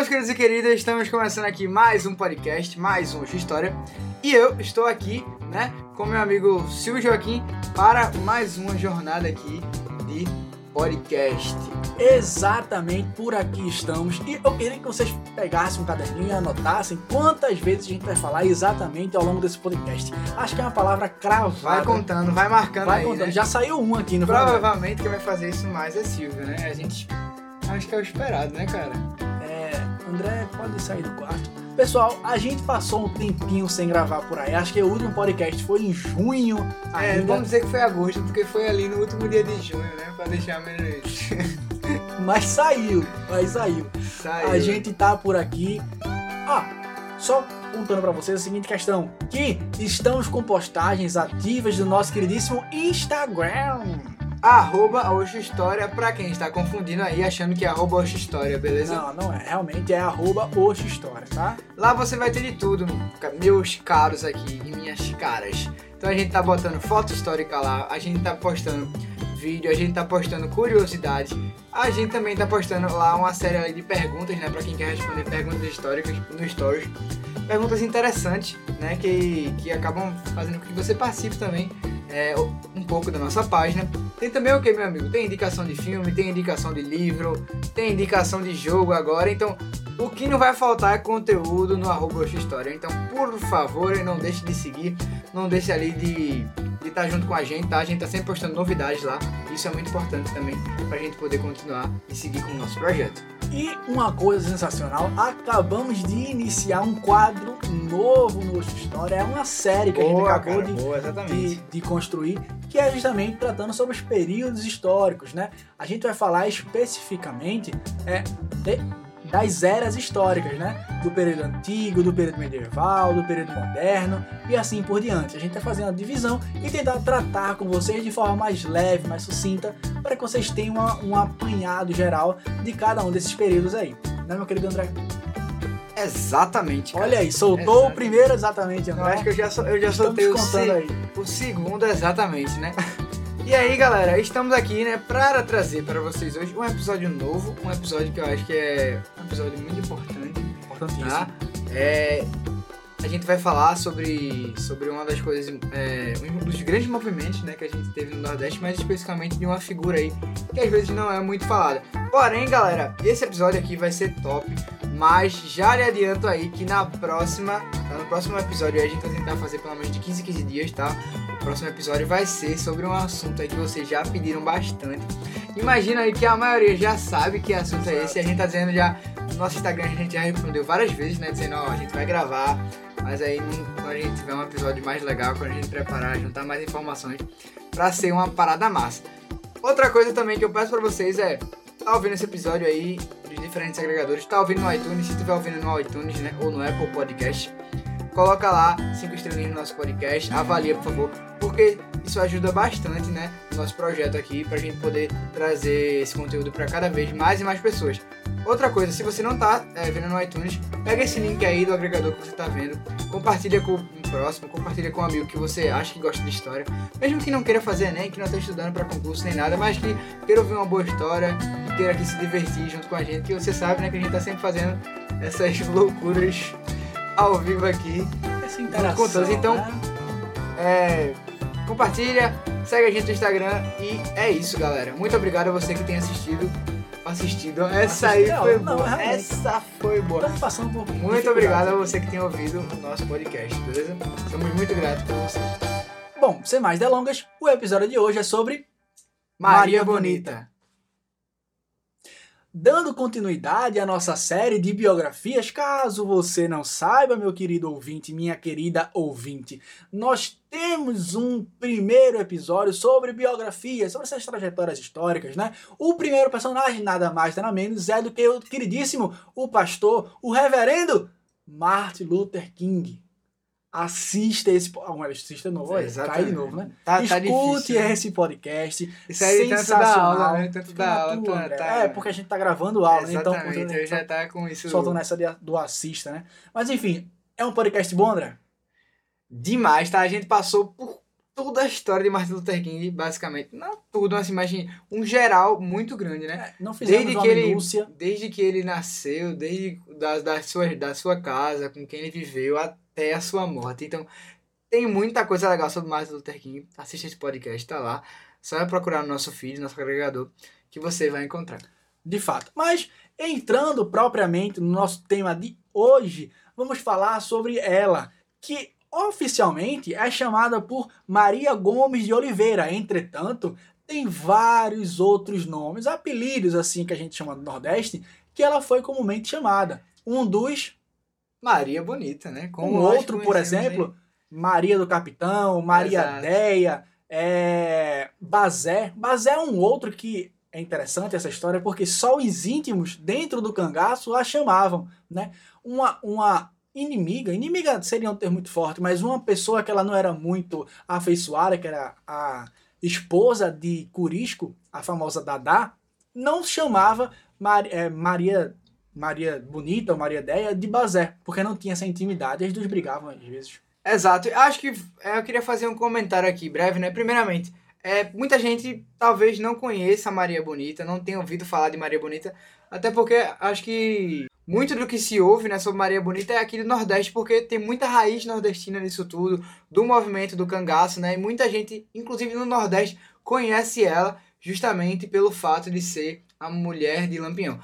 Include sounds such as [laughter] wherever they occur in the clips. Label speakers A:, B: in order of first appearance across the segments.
A: meus queridos e queridas, estamos começando aqui mais um podcast, mais um Hoje História. E eu estou aqui, né, com meu amigo Silvio Joaquim para mais uma jornada aqui de podcast.
B: Exatamente por aqui estamos. E eu queria que vocês pegassem um caderninho e anotassem quantas vezes a gente vai falar exatamente ao longo desse podcast. Acho que é uma palavra cravada.
A: Vai contando, vai marcando
B: Vai
A: aí,
B: contando.
A: né?
B: Já saiu um aqui no
A: Provavelmente quem vai fazer isso mais é Silvio, né? A gente acho que é o esperado, né, cara?
B: André, pode sair do quarto. Pessoal, a gente passou um tempinho sem gravar por aí. Acho que o último podcast foi em junho
A: É,
B: ainda.
A: vamos dizer que foi agosto, porque foi ali no último dia de junho, né? Pra deixar menos. [laughs]
B: Mas saiu, mas saiu.
A: Saiu.
B: A gente tá por aqui. Ah, só contando pra vocês a seguinte questão: que estamos com postagens ativas do nosso queridíssimo Instagram.
A: Arroba Oxo História, pra quem está confundindo aí, achando que é arroba Oxo História, beleza?
B: Não, não é. Realmente é arroba Oxo História, tá?
A: Lá você vai ter de tudo, meus caros aqui e minhas caras. Então a gente tá botando foto histórica lá, a gente tá postando vídeo, a gente tá postando curiosidades, a gente também tá postando lá uma série de perguntas, né, pra quem quer responder perguntas históricas no Stories. Perguntas interessantes, né, que, que acabam fazendo com que você participe também é, um pouco da nossa página. Tem também o que, meu amigo? Tem indicação de filme, tem indicação de livro, tem indicação de jogo agora, então o que não vai faltar é conteúdo no arroba História. Então, por favor, não deixe de seguir, não deixe ali de estar junto com a gente, tá? A gente tá sempre postando novidades lá. Isso é muito importante também pra gente poder continuar e seguir com o nosso projeto.
B: E uma coisa sensacional, acabamos de iniciar um quadro novo no Oxo História. É uma série que a gente acabou de,
A: boa,
B: de, de construir, que é justamente tratando sobre os períodos históricos, né? A gente vai falar especificamente é, de- das eras históricas, né? Do período antigo, do período medieval, do período moderno e assim por diante. A gente vai fazendo a divisão e tentar tratar com vocês de forma mais leve, mais sucinta, para que vocês tenham uma- um apanhado geral de cada um desses períodos aí. Né, meu querido André?
A: Exatamente. cara.
B: Olha aí, soltou
A: Exato.
B: o primeiro exatamente,
A: Eu
B: André.
A: acho que eu já, eu já
B: Estamos
A: soltei o, se-
B: aí.
A: o segundo exatamente, né? [laughs] E aí, galera, estamos aqui, né, para trazer para vocês hoje um episódio novo, um episódio que eu acho que é um episódio muito importante,
B: Importantíssimo.
A: tá? É, a gente vai falar sobre, sobre uma das coisas, é, um dos grandes movimentos, né, que a gente teve no Nordeste, mas especificamente de uma figura aí que às vezes não é muito falada. Porém, galera, esse episódio aqui vai ser top, mas já lhe adianto aí que na próxima, tá, no próximo episódio a gente vai tentar fazer pelo menos de 15 em 15 dias, tá? O próximo episódio vai ser sobre um assunto aí que vocês já pediram bastante. Imagina aí que a maioria já sabe que assunto é esse, a gente tá dizendo já no nosso Instagram, a gente já respondeu várias vezes, né, dizendo, ó, a gente vai gravar, mas aí quando a gente tiver um episódio mais legal, quando a gente preparar, juntar mais informações, pra ser uma parada massa. Outra coisa também que eu peço pra vocês é, tá ouvindo esse episódio aí dos diferentes agregadores, tá ouvindo no iTunes, se estiver ouvindo no iTunes, né, ou no Apple Podcast, coloca lá cinco estrelinhas no nosso podcast, avalia, por favor, porque isso ajuda bastante, né, no nosso projeto aqui, pra gente poder trazer esse conteúdo pra cada vez mais e mais pessoas. Outra coisa, se você não tá é, vendo no iTunes, pega esse link aí do agregador que você tá vendo, compartilha com o próximo, compartilha com um amigo que você acha que gosta de história, mesmo que não queira fazer Enem, que não tá estudando pra concurso nem nada, mas que queira ouvir uma boa história, que queira aqui se divertir junto com a gente, que você sabe, né, que a gente tá sempre fazendo essas [laughs] loucuras ao vivo aqui.
B: Essa
A: todos, então-
B: né?
A: É, compartilha, segue a gente no Instagram e é isso, galera. Muito obrigado a você que tem assistido. Assistido. Essa aí foi
B: não,
A: boa.
B: realmente.
A: Essa foi boa.
B: Estamos passando por
A: Muito obrigado a você que tem ouvido o nosso podcast, beleza? Somos muito gratos por você.
B: Bom, sem mais delongas, o episódio de hoje é sobre
A: Maria,
B: Maria
A: Bonita.
B: Dando continuidade à nossa série de biografias. Caso você não saiba, meu querido ouvinte, minha querida ouvinte, nós temos um primeiro episódio sobre biografias, sobre essas trajetórias históricas, né? O primeiro personagem, nada mais, nada menos, é do que o queridíssimo, o pastor, o reverendo Martin Luther King. Assista esse. po- Ah, assista novo, olha, cai de novo, né?
A: Tá, tá
B: Escute
A: difícil. né?
B: esse podcast.
A: Isso aí tanto da
B: sensacional.
A: aula, né? Tanto da aula.
B: tua,
A: tá-
B: André.
A: tá-
B: É, porque a gente tá gravando aula, né? Então
A: eu já
B: tá
A: tá com isso
B: soltando essa do assista, né? Mas enfim, é um podcast bom, André?
A: demais, tá? A gente passou por toda a história de Martin Luther King, basicamente. Não tudo, mas imagine, um geral muito grande, né?
B: É, não fizemos
A: Desde que, ele,
B: minúcia.
A: desde que ele nasceu, desde da, da, sua, da sua casa, com quem ele viveu, até a sua morte. Então, tem muita coisa legal sobre Martin Luther King. Assista esse podcast, tá lá. Só vai procurar no nosso feed, nosso agregador, que você vai encontrar.
B: de fato. Mas entrando propriamente no nosso tema de hoje, vamos falar sobre ela, que oficialmente é chamada por Maria Gomes de Oliveira. Entretanto, tem vários outros nomes, apelidos assim que a gente chama do Nordeste, que ela foi comumente chamada. Um dos,
A: Maria Bonita, né? Como
B: um outro, por
A: conhecemos
B: exemplo, Maria do Capitão, Maria
A: Exato.
B: Deia, é, Bazé. Bazé é um outro que é interessante essa história, porque só os íntimos dentro do cangaço a chamavam, né? Uma, uma inimiga, inimiga seria um termo muito forte, mas uma pessoa que ela não era muito afeiçoada, que era a esposa de Curisco, a famosa Dadá, não chamava é, Maria Maria Bonita ou Maria Deia de Bazé, porque não tinha essa intimidade, eles dois brigavam às vezes.
A: Exato. Acho que é, eu queria fazer um comentário aqui breve, né? Primeiramente, é, muita gente talvez não conheça Maria Bonita, não tenha ouvido falar de Maria Bonita, até porque acho que muito do que se ouve né, sobre Maria Bonita é aqui do Nordeste, porque tem muita raiz nordestina nisso tudo, do movimento do cangaço, né? E muita gente, inclusive no Nordeste, conhece ela justamente pelo fato de ser a mulher de Lampião.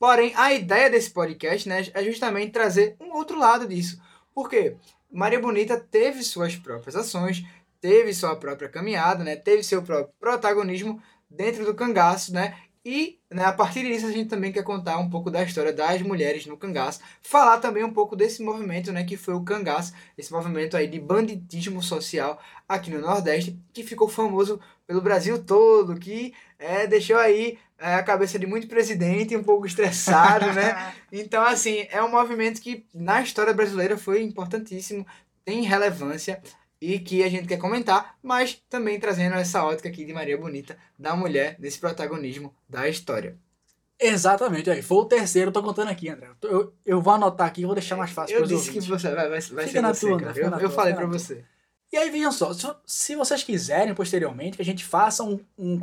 A: Porém, a ideia desse podcast né, é justamente trazer um outro lado disso. Por quê? Maria Bonita teve suas próprias ações, teve sua própria caminhada, né? Teve seu próprio protagonismo dentro do cangaço, né? E né, a partir disso a gente também quer contar um pouco da história das mulheres no cangaço, falar também um pouco desse movimento, né, que foi o cangaço, esse movimento aí de banditismo social aqui no Nordeste, que ficou famoso pelo Brasil todo, que é, deixou aí é, a cabeça de muito presidente um pouco estressado, né? [laughs] Então, assim, é um movimento que na história brasileira foi importantíssimo, tem relevância e que a gente quer comentar, mas também trazendo essa ótica aqui de Maria Bonita, da mulher, desse protagonismo da história.
B: Exatamente, aí foi o terceiro, eu tô contando aqui, André. Eu, eu vou anotar aqui e vou deixar mais fácil
A: Eu disse que
B: ouvintes.
A: você vai, vai, vai
B: Fica
A: ser
B: na
A: você,
B: tua, fica
A: Eu,
B: na
A: eu
B: tua,
A: falei
B: tua.
A: você.
B: E aí, vejam só, se, se vocês quiserem posteriormente que a gente faça um, um,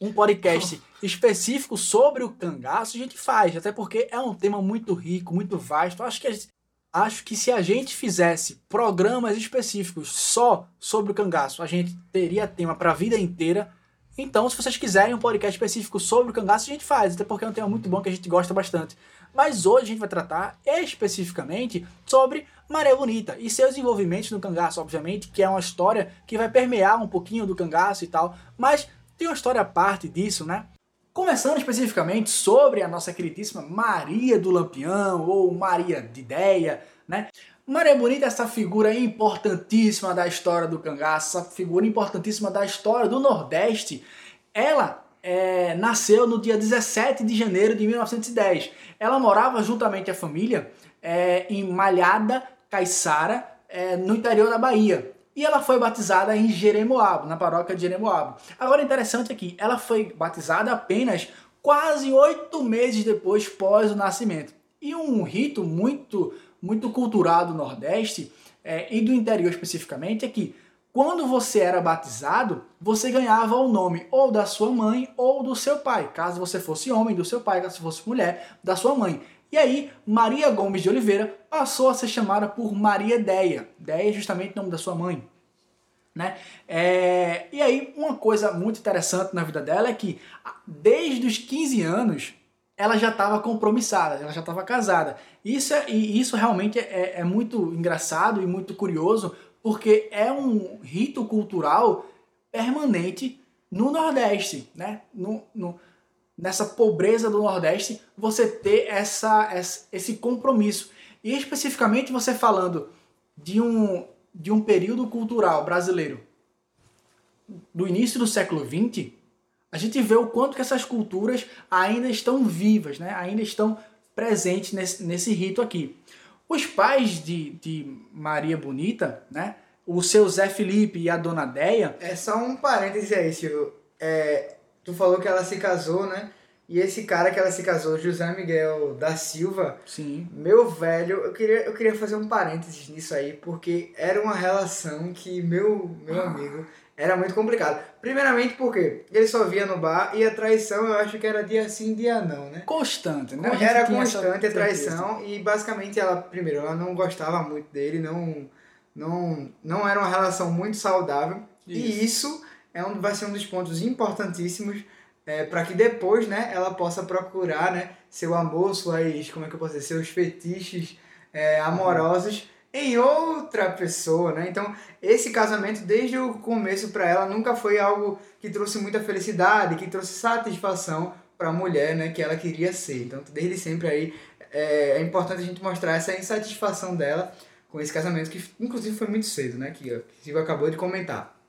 B: um podcast específico sobre o cangaço, a gente faz, até porque é um tema muito rico, muito vasto. Acho que, gente- acho que se a gente fizesse programas específicos só sobre o cangaço, a gente teria tema para a vida inteira. Então, se vocês quiserem um podcast específico sobre o cangaço, a gente faz, até porque é um tema muito bom que a gente gosta bastante. Mas hoje a gente vai tratar especificamente sobre Maré Bonita e seus envolvimentos no cangaço, obviamente, que é uma história que vai permear um pouquinho do cangaço e tal, mas tem uma história à parte disso, né? Começando especificamente sobre a nossa queridíssima Maria do Lampião ou Maria de Ideia, né? Maria Bonita é essa figura importantíssima da história do cangaço, essa figura importantíssima da história do Nordeste. Ela é, nasceu no dia 17 de janeiro de 1910. Ela morava juntamente à família é, em Malhada, Caiçara, é, no interior da Bahia. E ela foi batizada em Jeremoabo, na paróquia de Jeremoabo. Agora, interessante aqui, ela foi batizada apenas quase oito meses depois pós o nascimento. E um rito muito, muito cultural do Nordeste é, e do interior especificamente é que quando você era batizado, você ganhava o nome ou da sua mãe ou do seu pai. Caso você fosse homem, do seu pai, caso fosse mulher, da sua mãe. E aí, Maria Gomes de Oliveira passou a ser chamada por Maria Deia. Deia é justamente o nome da sua mãe. Né? É, e aí, uma coisa muito interessante na vida dela é que, desde os 15 anos, ela já estava compromissada, ela já estava casada. Isso, é, e isso realmente é, é muito engraçado e muito curioso, porque é um rito cultural permanente no Nordeste, né? No, no, nessa pobreza do Nordeste, você ter essa, esse compromisso. E especificamente você falando de um, de um período cultural brasileiro do início do século XX, a gente vê o quanto que essas culturas ainda estão vivas, né? ainda estão presentes nesse, nesse rito aqui. Os pais de, de Maria Bonita, né? o seu Zé Felipe e a dona Deia,
A: É só um parêntese aí, Silvio. É, tu falou que ela se casou, né? E esse cara que ela se casou, José Miguel da Silva,
B: Sim.
A: meu velho, eu queria, eu queria fazer um parênteses nisso aí, porque era uma relação que meu, meu amigo era muito complicado. Primeiramente porque ele só via no bar e a traição eu acho que era dia sim, dia não, né?
B: Constante, né? A
A: Era constante a
B: certeza.
A: traição e basicamente ela, primeiro, ela não gostava muito dele, não, não, não era uma relação muito saudável. E isso é um, vai ser um dos pontos importantíssimos é, para que depois, né, ela possa procurar, né, seu amor, suas, como é que eu posso dizer, seus fetiches é, amorosos em outra pessoa, né? Então, esse casamento desde o começo para ela nunca foi algo que trouxe muita felicidade, que trouxe satisfação para a mulher, né, que ela queria ser. Então, desde sempre aí é, é importante a gente mostrar essa insatisfação dela com esse casamento que inclusive foi muito cedo, né, que Silvio acabou de comentar.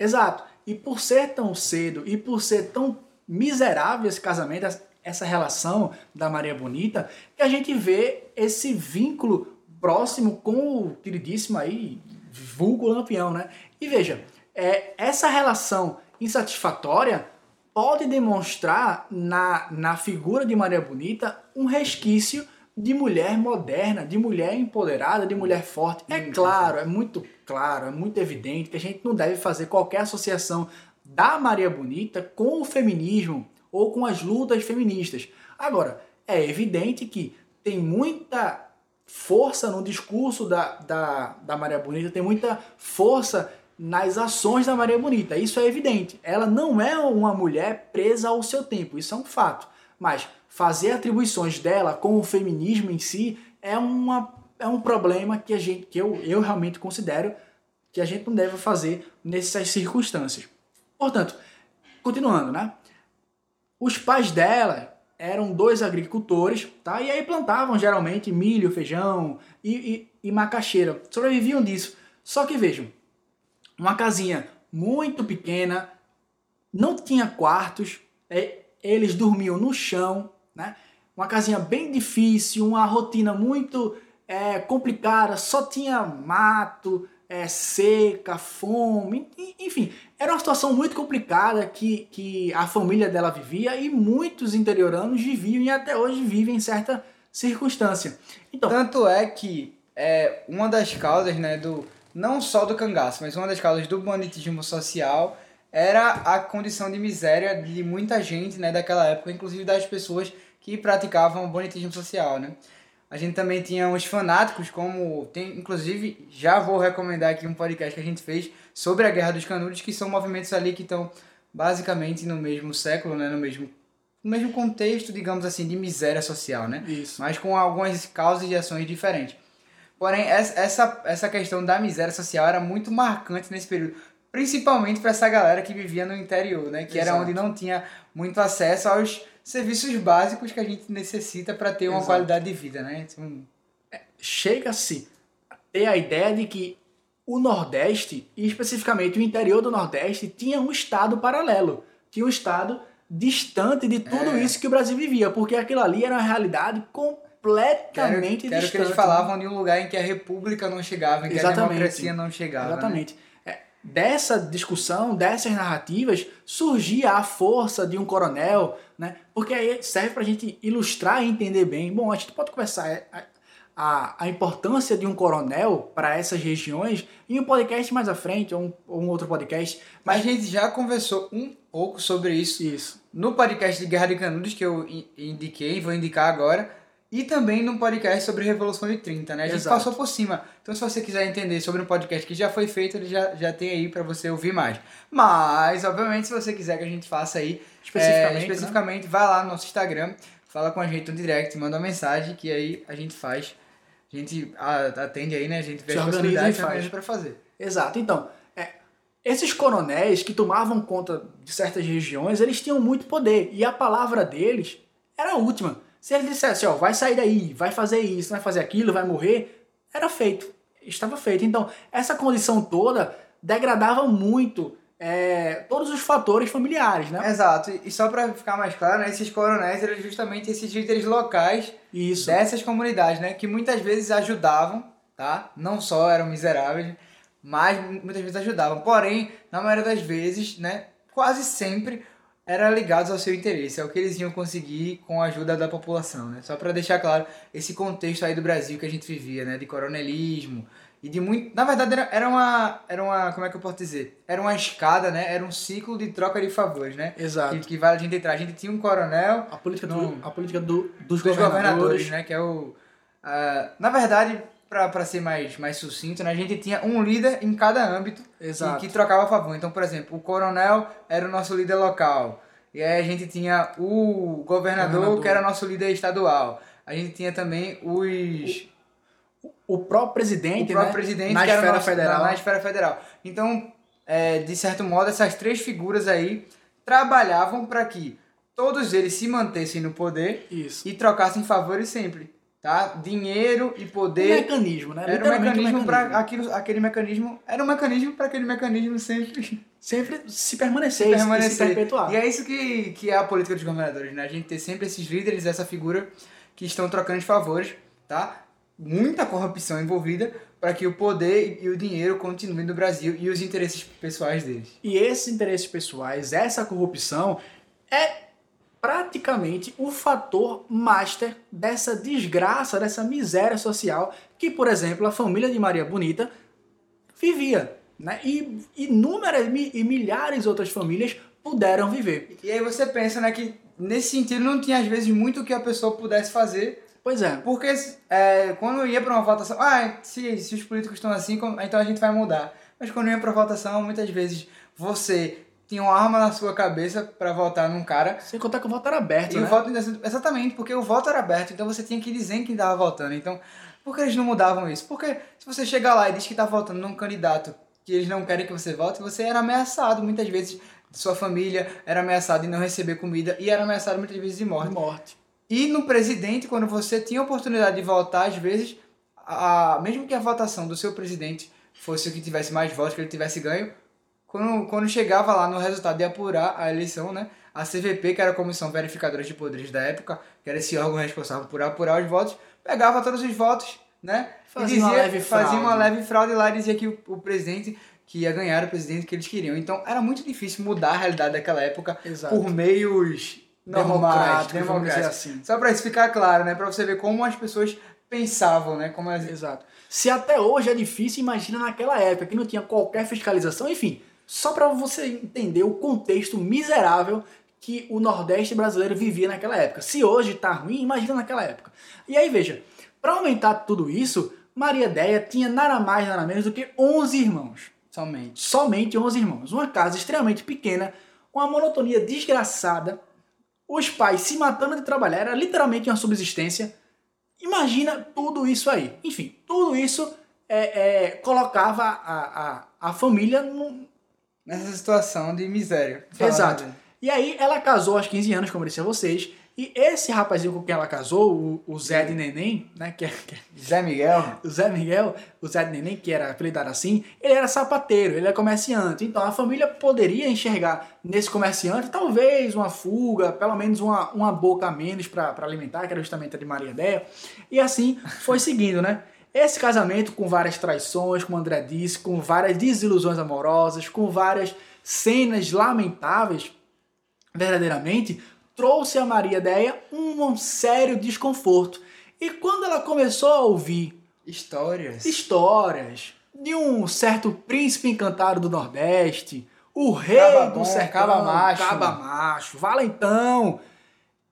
B: Exato. E por ser tão cedo e por ser tão miserável esse casamento, essa relação da Maria Bonita, que a gente vê esse vínculo próximo com o queridíssimo aí, vulgo Lampião, né? E veja, é, essa relação insatisfatória pode demonstrar na, na figura de Maria Bonita um resquício de mulher moderna, de mulher empoderada, de mulher forte. É
A: Muito
B: claro, é muito claro, é muito evidente que a gente não deve fazer qualquer associação da Maria Bonita com o feminismo ou com as lutas feministas. Agora, é evidente que tem muita força no discurso da, da, da Maria Bonita, tem muita força nas ações da Maria Bonita. Isso é evidente. Ela não é uma mulher presa ao seu tempo, isso é um fato. Mas fazer atribuições dela com o feminismo em si é, uma, é um problema que, a gente, que eu, eu realmente considero que a gente não deve fazer nessas circunstâncias. Portanto, continuando, né? Os pais dela eram dois agricultores, tá? E aí plantavam geralmente milho, feijão e, e, e macaxeira. Sobreviviam disso. Só que vejam, uma casinha muito pequena, não tinha quartos, é, eles dormiam no chão, né? Uma casinha bem difícil, uma rotina muito é, complicada, só tinha mato, é, seca, fome, en- enfim, era uma situação muito complicada que, que a família dela vivia e muitos interioranos viviam e até hoje vivem em certa circunstância. Então,
A: Tanto é que é, uma das causas, né, do não só do cangaço, mas uma das causas do banditismo social era a condição de miséria de muita gente, né, daquela época, inclusive das pessoas que praticavam o banditismo social, né? A gente também tinha uns fanáticos, como tem, inclusive, já vou recomendar aqui um podcast que a gente fez sobre a Guerra dos Canudos, que são movimentos ali que estão basicamente no mesmo século, né, no mesmo no mesmo contexto, digamos assim, de miséria social, né?
B: isso.
A: mas com algumas causas e ações diferentes. Porém, essa, essa questão da miséria social era muito marcante nesse período, principalmente para essa galera que vivia no interior, né? Que era
B: Exato.
A: onde não tinha muito acesso aos serviços básicos que a gente necessita para ter uma
B: Exato.
A: qualidade de vida, né? Então,
B: chega-se a ter a ideia de que o Nordeste, e especificamente o interior do Nordeste, tinha um estado paralelo, tinha um estado distante de tudo
A: É.
B: isso que o Brasil vivia, porque aquilo ali era uma realidade
A: quero,
B: completamente
A: quero que
B: distante.
A: eles falavam de um lugar em que a república não chegava, em que a
B: Exatamente.
A: democracia não chegava. né?
B: Exatamente. É, dessa discussão, dessas narrativas, surgia a força de um coronel, né? Porque aí serve pra gente ilustrar e entender bem. Bom, a gente pode conversar é, a, a, a importância de um coronel para essas regiões em um podcast mais à frente, ou um, ou um outro podcast.
A: Mas a gente já conversou um pouco sobre isso
B: Isso.
A: no podcast de Guerra de Canudos que eu in- indiquei, vou indicar agora, e também no podcast sobre Revolução de 30, né? A gente
B: Exato.
A: passou por cima. Então se você quiser entender sobre um podcast que já foi feito, ele já, já tem aí pra você ouvir mais. Mas, obviamente, se você quiser que a gente faça aí
B: Especificamente,
A: é,
B: né?
A: especificamente vai lá no nosso Instagram, fala com a gente no direct, manda uma mensagem que aí a gente faz. A gente atende aí, né? A gente vê
B: Se
A: as possibilidades
B: e faz.
A: pra fazer.
B: Exato. Então, é, esses coronéis que tomavam conta de certas regiões, eles tinham muito poder. E a palavra deles era a última. Se eles dissessem, ó, vai sair daí, vai fazer isso, vai fazer aquilo, vai morrer, era feito. Estava feito. Então, essa condição toda degradava muito é, todos os fatores familiares, né?
A: Exato. E só pra ficar mais claro, né, esses coronéis eram justamente esses líderes locais
B: Isso.
A: dessas comunidades, né? Que muitas vezes ajudavam, tá? Não só eram miseráveis, mas muitas vezes ajudavam. Porém, na maioria das vezes, né? Quase sempre eram ligados ao seu interesse, ao que eles iam conseguir com a ajuda da população, né? Só para deixar claro esse contexto aí do Brasil que a gente vivia, né? De coronelismo e de muito... Na verdade, era, era uma... Era uma... Como é que eu posso dizer? Era uma escada, né? Era um ciclo de troca de favores, né?
B: Exato.
A: Que, que vale a gente entrar. A gente tinha um coronel...
B: A política, do, a política do, dos,
A: dos
B: governadores.
A: governadores, né? Que é o. ah, na verdade, para ser mais, mais sucinto, né? a gente tinha um líder em cada âmbito
B: Exato.
A: que, que trocava a favor. Então, por exemplo, o coronel era o nosso líder local. E aí a gente tinha o governador,
B: Governador.
A: que era nosso líder estadual. A gente tinha também os.
B: O próprio presidente,
A: o próprio
B: né?
A: presidente
B: na
A: que era
B: esfera
A: nosso-
B: federal.
A: Na, na esfera federal. Então, é, de certo modo, essas três figuras aí trabalhavam para que todos eles se mantessem no poder
B: Isso.
A: e trocassem favores sempre, tá? Dinheiro e
B: Um
A: poder
B: mecanismo, né?
A: era um mecanismo para aquilo, aquele mecanismo era um mecanismo para aquele mecanismo sempre
B: Sempre se permanecer, e se
A: permanecer.
B: perpetuar.
A: E é isso que, que é a política dos governadores, né? A gente ter sempre esses líderes, essa figura que estão trocando de favores, tá? Muita corrupção envolvida para que o poder e o dinheiro continuem no Brasil e os interesses pessoais deles.
B: E esses interesses pessoais, essa corrupção, é praticamente o fator master dessa desgraça, dessa miséria social que, por exemplo, a família de Maria Bonita vivia. Né? E inúmeras e milhares de outras famílias puderam viver.
A: E aí você pensa, né, que nesse sentido não tinha às vezes muito que a pessoa pudesse fazer
B: Pois é.
A: Porque é, quando ia para uma votação, ah, se, se os políticos estão assim, então a gente vai mudar. Mas quando ia para votação, muitas vezes você tinha uma arma na sua cabeça para votar num cara.
B: Sem contar que o voto era aberto,
A: E
B: né?
A: o voto, exatamente, porque o voto era aberto, então você tinha que dizer quem estava votando. Então, por que eles não mudavam isso? Porque se você chegar lá e diz que está votando num candidato que eles não querem que você vote, você era ameaçado muitas vezes. Sua família era ameaçada de não receber comida e era ameaçado muitas vezes de morte.
B: Morte.
A: E no presidente, quando você tinha a oportunidade de votar, às vezes, a, mesmo que a votação do seu presidente fosse o que tivesse mais votos, que ele tivesse ganho, quando, quando chegava lá no resultado de apurar a eleição, né, a CVP, que era a Comissão Verificadora de Poderes da época, que era esse órgão responsável por apurar os votos, pegava todos os votos, né,
B: Fazia
A: e
B: uma
A: dizia,
B: leve
A: fazia uma
B: fraude.
A: leve fraude lá e dizia que o, o presidente que ia ganhar o presidente que eles queriam. Então era muito difícil mudar a realidade daquela época
B: Exato.
A: por meios normais,
B: Democrático, vamos dizer
A: democráticos.
B: assim.
A: Só pra isso ficar claro, né? Pra você ver como as pessoas pensavam, né? Como.
B: Exato. Se até hoje é difícil, imagina naquela época que não tinha qualquer fiscalização, enfim, só para você entender o contexto miserável que o Nordeste brasileiro vivia naquela época. Se hoje tá ruim, imagina naquela época. E aí veja, para aumentar tudo isso, Maria Deia tinha nada mais nada menos do que 11 irmãos.
A: Somente.
B: Somente 11 irmãos. Uma casa extremamente pequena, uma monotonia desgraçada, os pais se matando de trabalhar, era literalmente uma subsistência. Imagina tudo isso aí. Enfim, tudo isso é, é, colocava a, a, a família num,
A: Nessa situação de miséria.
B: Exato.
A: dele.
B: E aí ela casou aos 15 anos, como eu disse a vocês. E esse rapazinho com quem ela casou, o, Zé de Neném, né? Que é, que é
A: Zé Miguel.
B: o [laughs] Zé Miguel, o Zé de Neném, que era apelidado assim, ele era sapateiro, ele era comerciante. Então a família poderia enxergar nesse comerciante talvez uma fuga, pelo menos uma, uma boca a menos para alimentar, que era justamente a de Maria Déia. E assim foi seguindo, né? Esse casamento com várias traições, como André disse, com várias desilusões amorosas, com várias cenas lamentáveis, verdadeiramente, trouxe a Maria Déia um sério desconforto. E quando ela começou a ouvir
A: Histórias.
B: histórias de um certo príncipe encantado do Nordeste, o rei do
A: caba macho.
B: caba macho, valentão,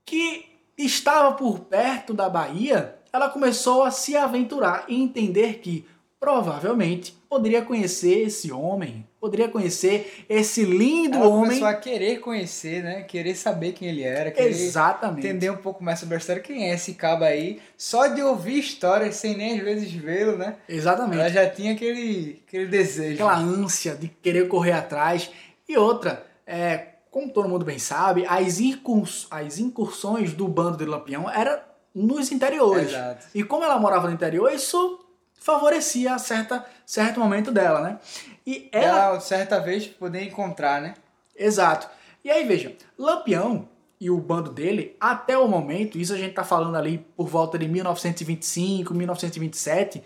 B: que estava por perto da Bahia, ela começou a se aventurar e entender que provavelmente poderia conhecer esse homem, poderia conhecer esse lindo
A: Ela
B: homem.
A: começou a querer conhecer, né? Querer saber quem ele era. Querer
B: Exatamente.
A: entender um pouco mais sobre a história. Quem é esse cabo aí? Só de ouvir histórias, sem nem às vezes vê-lo, né?
B: Exatamente.
A: Ela já tinha aquele, aquele desejo.
B: aquela ânsia de querer correr atrás. E outra, é, como todo mundo bem sabe, as, incurs- as incursões do bando de Lampião eram nos interiores.
A: Exato.
B: E como ela morava no interior, isso favorecia certa, certo momento dela, né? E ela...
A: Ela, certa vez, poder encontrar, né?
B: Exato. E aí, veja, Lampião e o bando dele, até o momento, isso a gente tá falando ali por volta de 1925, 1927,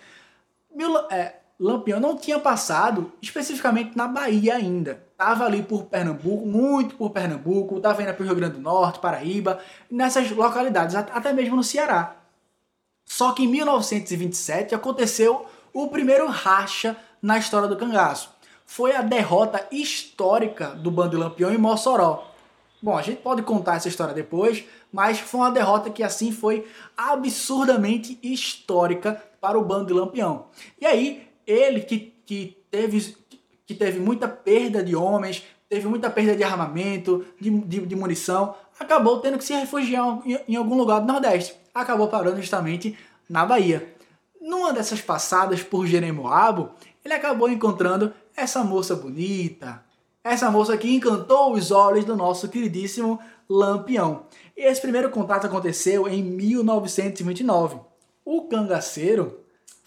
B: mil- é, Lampião não tinha passado especificamente na Bahia ainda. Tava ali por Pernambuco, muito por Pernambuco, tava indo para o Rio Grande do Norte, Paraíba, nessas localidades, até mesmo no Ceará. Só que em 1927 aconteceu o primeiro racha na história do cangaço. Foi a derrota histórica do Bando Lampião em Mossoró. Bom, a gente pode contar essa história depois, mas foi uma derrota que assim foi absurdamente histórica para o Bando Lampião. E aí, ele que, que, teve, que teve muita perda de homens, teve muita perda de armamento, de, de, de munição, acabou tendo que se refugiar em, em algum lugar do Nordeste. Acabou parando justamente na Bahia. Numa dessas passadas por Jeremoabo, ele acabou encontrando essa moça bonita, essa moça que encantou os olhos do nosso queridíssimo Lampião. E esse primeiro contato aconteceu em 1929. O cangaceiro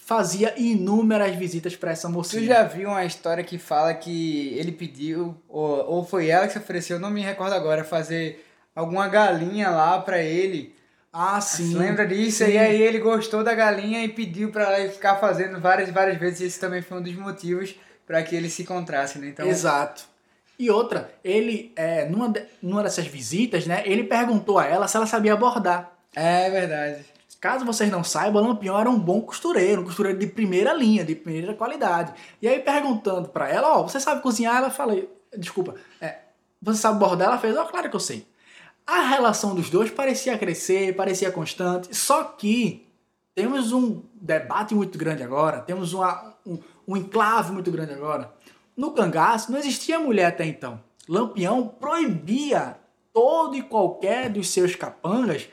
B: fazia inúmeras visitas para essa mocinha.
A: Tu já viu uma história que fala que ele pediu, ou, ou foi ela que se ofereceu, não me recordo agora, fazer alguma galinha lá para ele.
B: Ah, sim.
A: Você lembra disso?
B: Sim.
A: E aí ele gostou da galinha e pediu para ela ficar fazendo várias várias vezes. E esse também foi um dos motivos para que eles se encontrassem, né? Então,
B: Exato. E outra, ele, é, numa, numa dessas visitas, né, ele perguntou a ela se ela sabia bordar.
A: é verdade.
B: Caso vocês não saibam, Lampião era um bom costureiro, um costureiro de primeira linha, de primeira qualidade. E aí perguntando pra ela, ó, você sabe cozinhar? Ela falou, desculpa, é, você sabe bordar? Ela fez, ó, claro que eu sei. A relação dos dois parecia crescer, parecia constante, só que temos um debate muito grande agora, temos uma, um, um enclave muito grande agora. No cangaço não existia mulher até então. Lampião proibia todo e qualquer dos seus capangas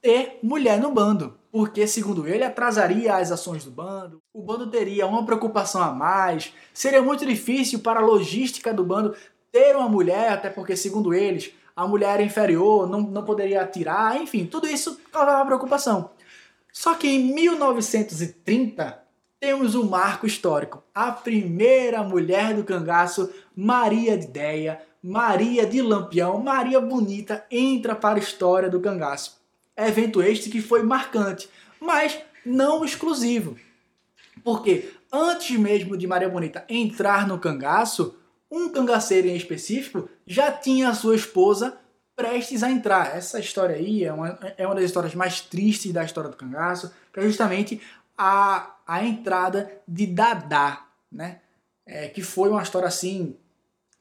B: ter mulher no bando, porque, segundo ele, atrasaria as ações do bando, o bando teria uma preocupação a mais, seria muito difícil para a logística do bando ter uma mulher, até porque, segundo eles, a mulher era inferior, não, não poderia atirar, enfim, tudo isso causava preocupação. Só que em 1930 temos um marco histórico. A primeira mulher do cangaço, Maria de Deia, Maria de Lampião, Maria Bonita, entra para a história do cangaço. Evento este que foi marcante, mas não exclusivo. Porque antes mesmo de Maria Bonita entrar no cangaço, um cangaceiro em específico já tinha a sua esposa prestes a entrar. Essa história aí é uma, é uma das histórias mais tristes da história do cangaço, que é justamente a, a entrada de Dadá, né? É, que foi uma história assim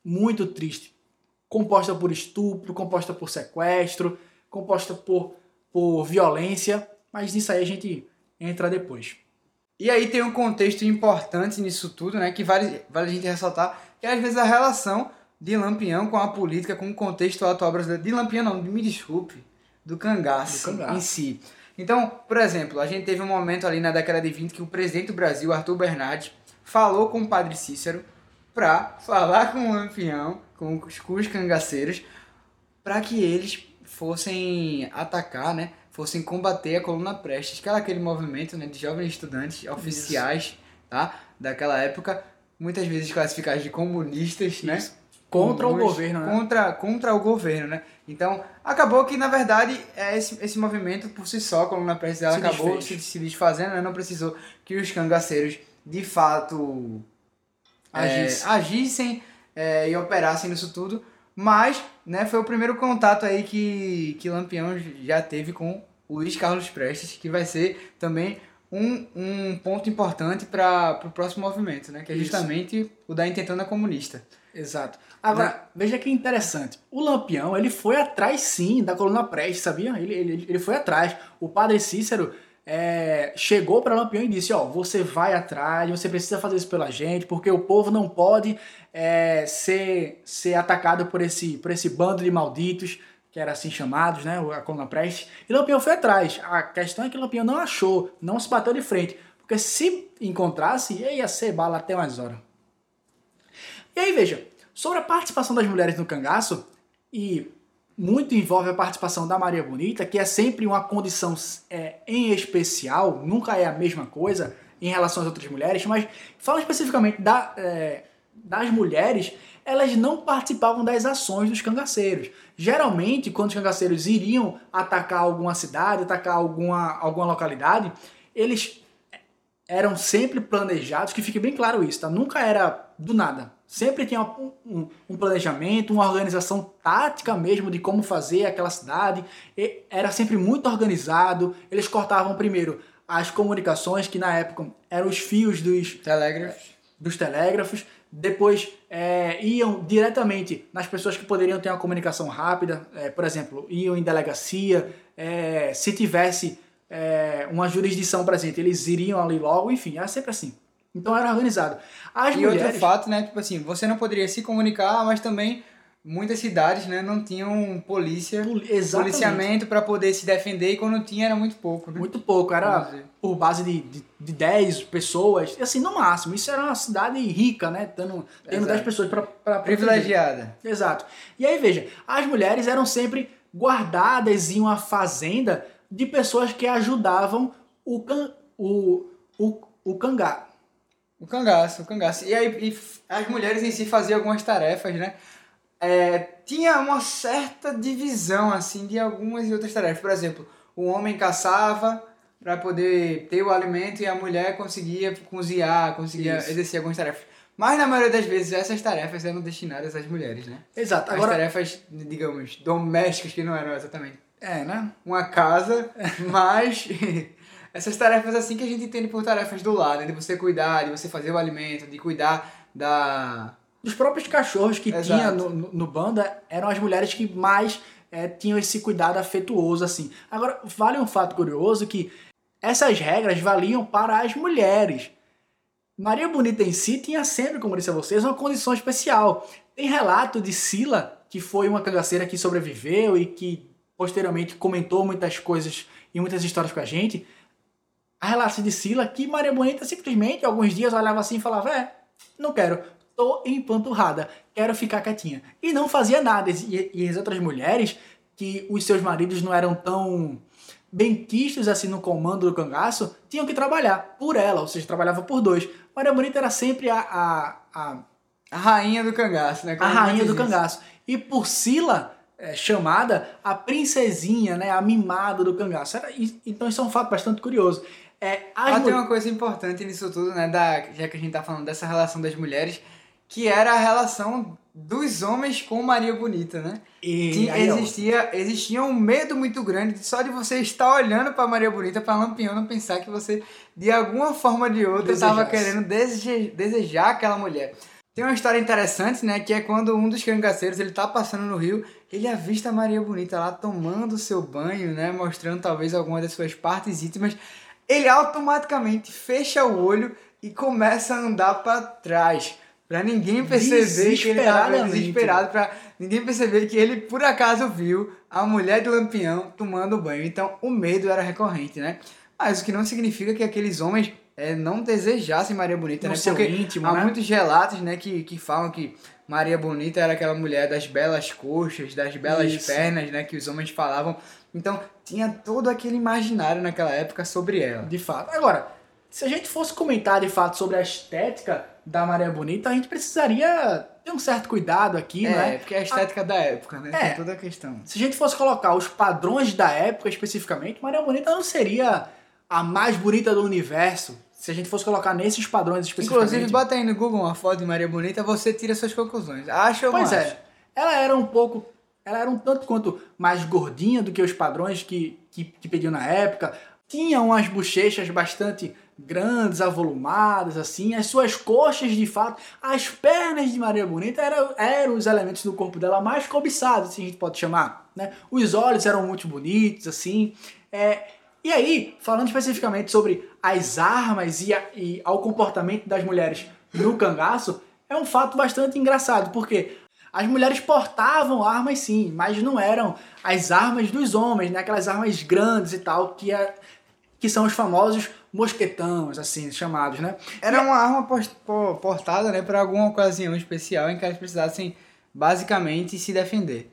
B: muito triste, composta por estupro, composta por sequestro, composta por, por violência, mas nisso aí a gente entra depois.
A: E aí tem um contexto importante nisso tudo, né? Que vale, vale a gente ressaltar, que é às vezes a relação de Lampião com a política, com o contexto atual brasileiro. De Lampião não, me desculpe, do cangaço,
B: Do cangaço.
A: em si. Então, por exemplo, a gente teve um momento ali na década de 20 que o presidente do Brasil, Arthur Bernardes, falou com o padre Cícero para falar com o Lampião, com os, com os cangaceiros, para que eles fossem atacar, né? Fossem combater a coluna Prestes, que era aquele movimento né, de jovens estudantes oficiais tá? daquela época, muitas vezes classificados de comunistas, né?
B: Isso. Contra o
A: Comuns,
B: governo, né?
A: Contra, contra o governo, né? Então, acabou que, na verdade, é esse, esse movimento por si só, a coluna Prestes, ela
B: Se
A: acabou se, se desfazendo, né? Não precisou que os cangaceiros, de fato, é,
B: Agisse.
A: agissem é, e operassem nisso tudo. Mas, né, foi o primeiro contato aí que, que Lampião já teve com o Luiz Carlos Prestes, que vai ser também um, um ponto importante para o próximo movimento, né? Que é
B: Isso.
A: justamente o da intentona comunista.
B: Exato. Agora, veja que interessante. O Lampião, ele foi atrás sim da coluna Prestes, sabia? Ele, ele, ele foi atrás. O padre Cícero é, chegou para Lampião e disse: Ó, você vai atrás, você precisa fazer isso pela gente, porque o povo não pode é, ser, ser atacado por esse, por esse bando de malditos, que era assim chamados, né? A coluna Prestes. E Lampião foi atrás. A questão é que Lampião não achou, não se bateu de frente. Porque se encontrasse, ia ser bala até umas horas. E aí, veja, sobre a participação das mulheres no cangaço, e muito envolve a participação da Maria Bonita, que é sempre uma condição é, em especial, nunca é a mesma coisa em relação às outras mulheres, mas fala especificamente da, é, das mulheres, elas não participavam das ações dos cangaceiros. Geralmente, quando os cangaceiros iriam atacar alguma cidade, atacar alguma, alguma localidade, eles eram sempre planejados, que fique bem claro isso, tá? Nunca era do nada. Sempre tinha um, um, um planejamento, uma organização tática mesmo de como fazer aquela cidade. E era sempre muito organizado. Eles cortavam primeiro as comunicações, que na época eram os fios dos
A: Telégrafos.
B: dos telégrafos, depois é, iam diretamente nas pessoas que poderiam ter uma comunicação rápida, é, por exemplo, iam em delegacia, é, se tivesse é, uma jurisdição presente, eles iriam ali logo, enfim, era sempre assim. Então era organizado. As
A: E
B: mulheres.
A: outro fato, né? Tipo assim, você não poderia se comunicar, mas também muitas cidades, né, não tinham polícia,
B: Exatamente.
A: policiamento para poder se defender e quando tinha era muito pouco, né?
B: Muito pouco, era por base de, de, de 10 pessoas, assim, no máximo. Isso era uma cidade rica, né? Tendo, tendo
A: Exato.
B: 10 pessoas para
A: privilegiada.
B: Exato. E aí, veja, as mulheres eram sempre guardadas em uma fazenda de pessoas que ajudavam o, can, o, o, o cangá.
A: O cangaço, o cangaço. E aí e as mulheres em si faziam algumas tarefas, né? É, tinha uma certa divisão, assim, de algumas e outras tarefas. Por exemplo, o homem caçava para poder ter o alimento e a mulher conseguia cozinhar, conseguia
B: Isso.
A: exercer algumas tarefas. Mas na maioria das vezes essas tarefas eram destinadas às mulheres, né?
B: Exato.
A: As
B: Agora,
A: tarefas, digamos, domésticas que não eram exatamente
B: é, né?
A: uma casa, [laughs] mas essas tarefas assim que a gente entende por tarefas do lado, né? de você cuidar, de você fazer o alimento, de cuidar da
B: Dos próprios cachorros que
A: Exato.
B: tinha no, no, no banda, eram as mulheres que mais é, tinham esse cuidado afetuoso, assim. Agora, vale um fato curioso que essas regras valiam para as mulheres. Maria Bonita em si tinha sempre, como disse a vocês, uma condição especial. Tem relato de Sila, que foi uma cangaceira que sobreviveu e que posteriormente comentou muitas coisas e muitas histórias com a gente. Há relatos de Sila que Maria Bonita simplesmente, alguns dias, olhava assim e falava: É, não quero, tô empanturrada, quero ficar quietinha. E não fazia nada. E, e as outras mulheres, que os seus maridos não eram tão benquistos assim no comando do cangaço, tinham que trabalhar por ela, ou seja, trabalhava por dois. Maria Bonita era sempre a, a, a,
A: a rainha do cangaço, né?
B: a
A: Como
B: rainha
A: diz
B: do cangaço. E por Sila, é, chamada a princesinha, né, a mimada do cangaço. Era, então isso é um fato bastante curioso. É,
A: tem uma coisa importante nisso tudo, né? Da, já que a gente tá falando dessa relação das mulheres, que era a relação dos homens com Maria Bonita, né?
B: e
A: Tinha- existia, existia um medo muito grande só de você estar olhando para Maria Bonita, para Lampião, não pensar que você, de alguma forma ou de outra, estava querendo dese- desejar aquela mulher. Tem uma história interessante, né? Que é quando um dos cangaceiros, ele tá passando no rio, ele avista a Maria Bonita lá tomando seu banho, né? Mostrando talvez alguma das suas partes íntimas. Ele automaticamente fecha o olho e começa a andar para trás. Pra ninguém perceber que ele tava desesperado, pra ninguém perceber que ele por acaso viu a mulher de Lampião tomando banho. Então o medo era recorrente, né? Mas o que não significa que aqueles homens eh, não desejassem Maria Bonita,
B: no
A: né?
B: seu
A: Porque
B: íntimo,
A: há
B: né?
A: muitos relatos, né, que, que falam que Maria Bonita era aquela mulher das belas coxas, das belas
B: Isso.
A: pernas, né, que os homens falavam. Então, tinha todo aquele imaginário naquela época sobre ela.
B: De fato. Agora, se a gente fosse comentar de fato sobre a estética da Maria Bonita, a gente precisaria ter um certo cuidado aqui,
A: é,
B: né?
A: porque é a estética da época, né?
B: É.
A: Tem toda a questão.
B: Se a gente fosse colocar os padrões da época especificamente, Maria Bonita não seria a mais bonita do universo. Se a gente fosse colocar nesses padrões especificamente.
A: Inclusive, bota aí no Google uma foto de Maria Bonita, você tira suas conclusões. Acha ou
B: Pois é. Ela era um pouco. Ela era um tanto quanto mais gordinha do que os padrões que, que, que pediam na época. Tinha umas bochechas bastante grandes, avolumadas, assim. As suas coxas, de fato. As pernas de Maria Bonita eram, eram os elementos do corpo dela mais cobiçados, assim a gente pode chamar. Né? Os olhos eram muito bonitos, assim. É, e aí, falando especificamente sobre as armas e, a- e ao comportamento das mulheres no cangaço, é um fato bastante engraçado, porque as mulheres portavam armas sim, mas não eram as armas dos homens, né? Aquelas armas grandes e tal, que, é, que são os famosos mosquetões, assim, chamados, né?
A: Era uma arma portada, né, para alguma ocasião especial em que elas precisassem basicamente se defender.